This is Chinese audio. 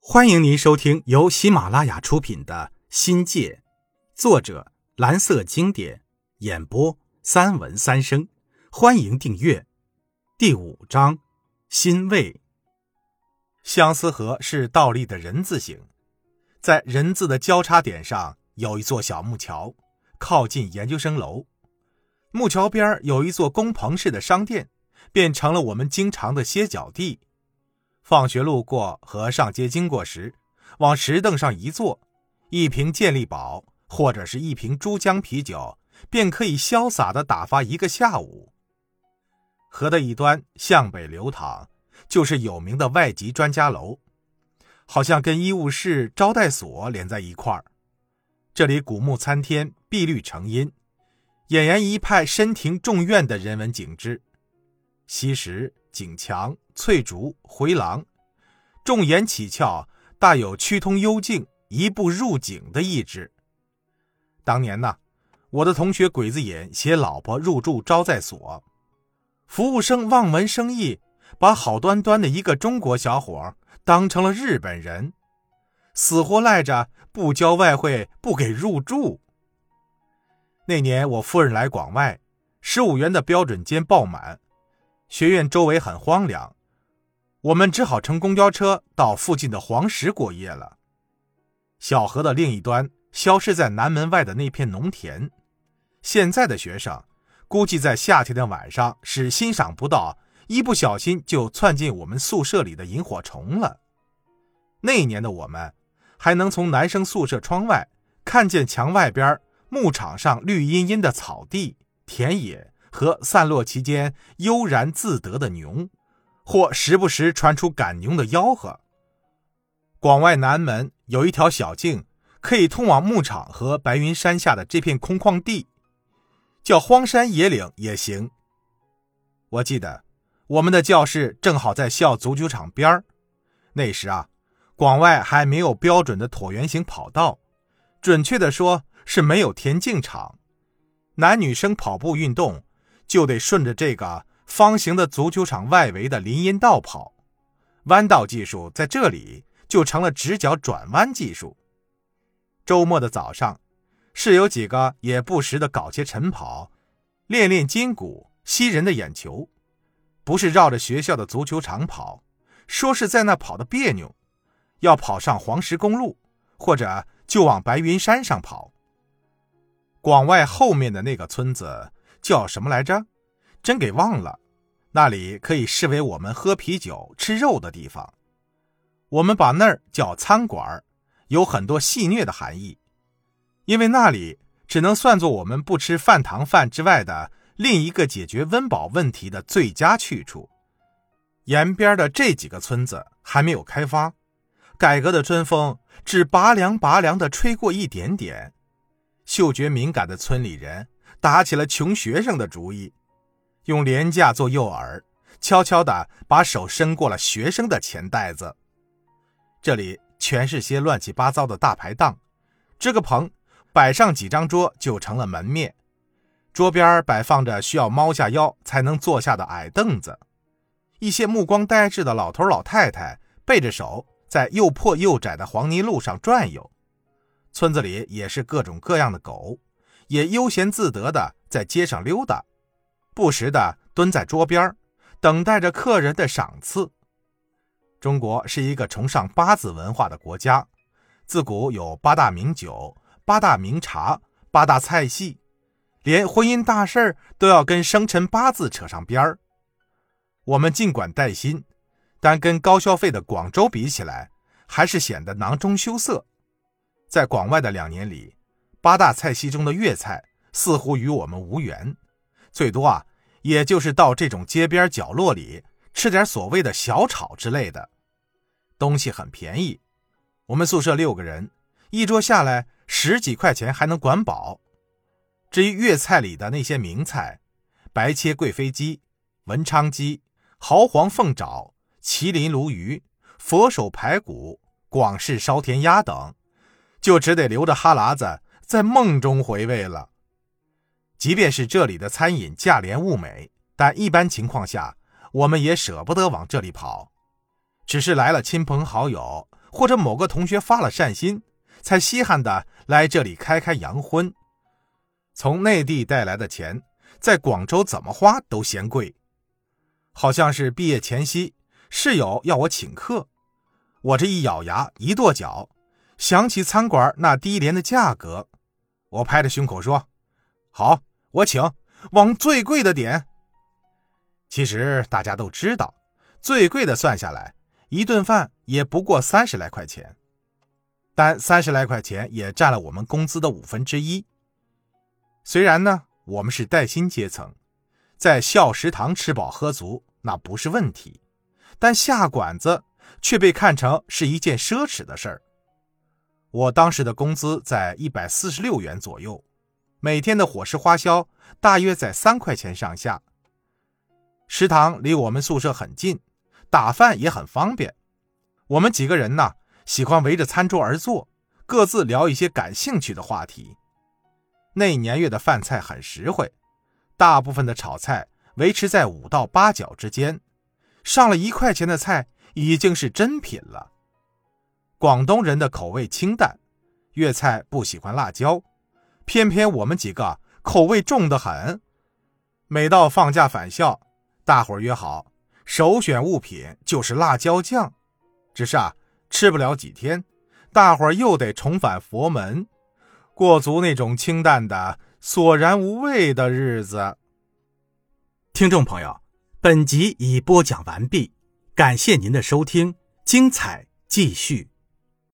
欢迎您收听由喜马拉雅出品的《新界》，作者蓝色经典，演播三文三生。欢迎订阅。第五章，欣慰。相思河是倒立的人字形，在人字的交叉点上有一座小木桥，靠近研究生楼。木桥边有一座工棚式的商店，变成了我们经常的歇脚地。放学路过和上街经过时，往石凳上一坐，一瓶健力宝或者是一瓶珠江啤酒，便可以潇洒的打发一个下午。河的一端向北流淌，就是有名的外籍专家楼，好像跟医务室、招待所连在一块儿。这里古木参天，碧绿成荫，俨然一派深庭重院的人文景致。西石。景墙、翠竹、回廊，重檐起翘，大有趋通幽静、一步入景的意志。当年呢，我的同学鬼子眼携老婆入住招待所，服务生望文生义，把好端端的一个中国小伙当成了日本人，死活赖着不交外汇，不给入住。那年我夫人来广外，十五元的标准间爆满。学院周围很荒凉，我们只好乘公交车到附近的黄石过夜了。小河的另一端消失在南门外的那片农田，现在的学生估计在夏天的晚上是欣赏不到一不小心就窜进我们宿舍里的萤火虫了。那一年的我们还能从男生宿舍窗外看见墙外边牧场上绿茵茵的草地、田野。和散落其间悠然自得的牛，或时不时传出赶牛的吆喝。广外南门有一条小径，可以通往牧场和白云山下的这片空旷地，叫荒山野岭也行。我记得我们的教室正好在校足球场边儿。那时啊，广外还没有标准的椭圆形跑道，准确的说是没有田径场，男女生跑步运动。就得顺着这个方形的足球场外围的林荫道跑，弯道技术在这里就成了直角转弯技术。周末的早上，是有几个也不时的搞些晨跑，练练筋骨，吸人的眼球。不是绕着学校的足球场跑，说是在那跑的别扭，要跑上黄石公路，或者就往白云山上跑。广外后面的那个村子。叫什么来着？真给忘了。那里可以视为我们喝啤酒、吃肉的地方。我们把那儿叫餐馆有很多戏谑的含义。因为那里只能算作我们不吃饭堂饭之外的另一个解决温饱问题的最佳去处。沿边的这几个村子还没有开发，改革的春风只拔凉拔凉的吹过一点点。嗅觉敏感的村里人。打起了穷学生的主意，用廉价做诱饵，悄悄地把手伸过了学生的钱袋子。这里全是些乱七八糟的大排档，支个棚，摆上几张桌就成了门面。桌边摆放着需要猫下腰才能坐下的矮凳子，一些目光呆滞的老头老太太背着手在又破又窄的黄泥路上转悠。村子里也是各种各样的狗。也悠闲自得的在街上溜达，不时的蹲在桌边等待着客人的赏赐。中国是一个崇尚八字文化的国家，自古有八大名酒、八大名茶、八大菜系，连婚姻大事儿都要跟生辰八字扯上边儿。我们尽管带薪，但跟高消费的广州比起来，还是显得囊中羞涩。在广外的两年里。八大菜系中的粤菜似乎与我们无缘，最多啊，也就是到这种街边角落里吃点所谓的小炒之类的，东西很便宜。我们宿舍六个人，一桌下来十几块钱还能管饱。至于粤菜里的那些名菜，白切贵妃鸡、文昌鸡、豪黄凤爪、麒麟鲈鱼、佛手排骨、广式烧田鸭等，就只得流着哈喇子。在梦中回味了。即便是这里的餐饮价廉物美，但一般情况下，我们也舍不得往这里跑。只是来了亲朋好友，或者某个同学发了善心，才稀罕的来这里开开洋荤。从内地带来的钱，在广州怎么花都嫌贵。好像是毕业前夕，室友要我请客，我这一咬牙一跺脚，想起餐馆那低廉的价格，我拍着胸口说：“好，我请，往最贵的点。”其实大家都知道，最贵的算下来，一顿饭也不过三十来块钱，但三十来块钱也占了我们工资的五分之一。虽然呢，我们是带薪阶层，在校食堂吃饱喝足那不是问题，但下馆子却被看成是一件奢侈的事儿。我当时的工资在一百四十六元左右，每天的伙食花销大约在三块钱上下。食堂离我们宿舍很近，打饭也很方便。我们几个人呢，喜欢围着餐桌而坐，各自聊一些感兴趣的话题。那年月的饭菜很实惠，大部分的炒菜维持在五到八角之间，上了一块钱的菜已经是珍品了。广东人的口味清淡，粤菜不喜欢辣椒，偏偏我们几个口味重得很。每到放假返校，大伙约好，首选物品就是辣椒酱。只是啊，吃不了几天，大伙又得重返佛门，过足那种清淡的索然无味的日子。听众朋友，本集已播讲完毕，感谢您的收听，精彩继续。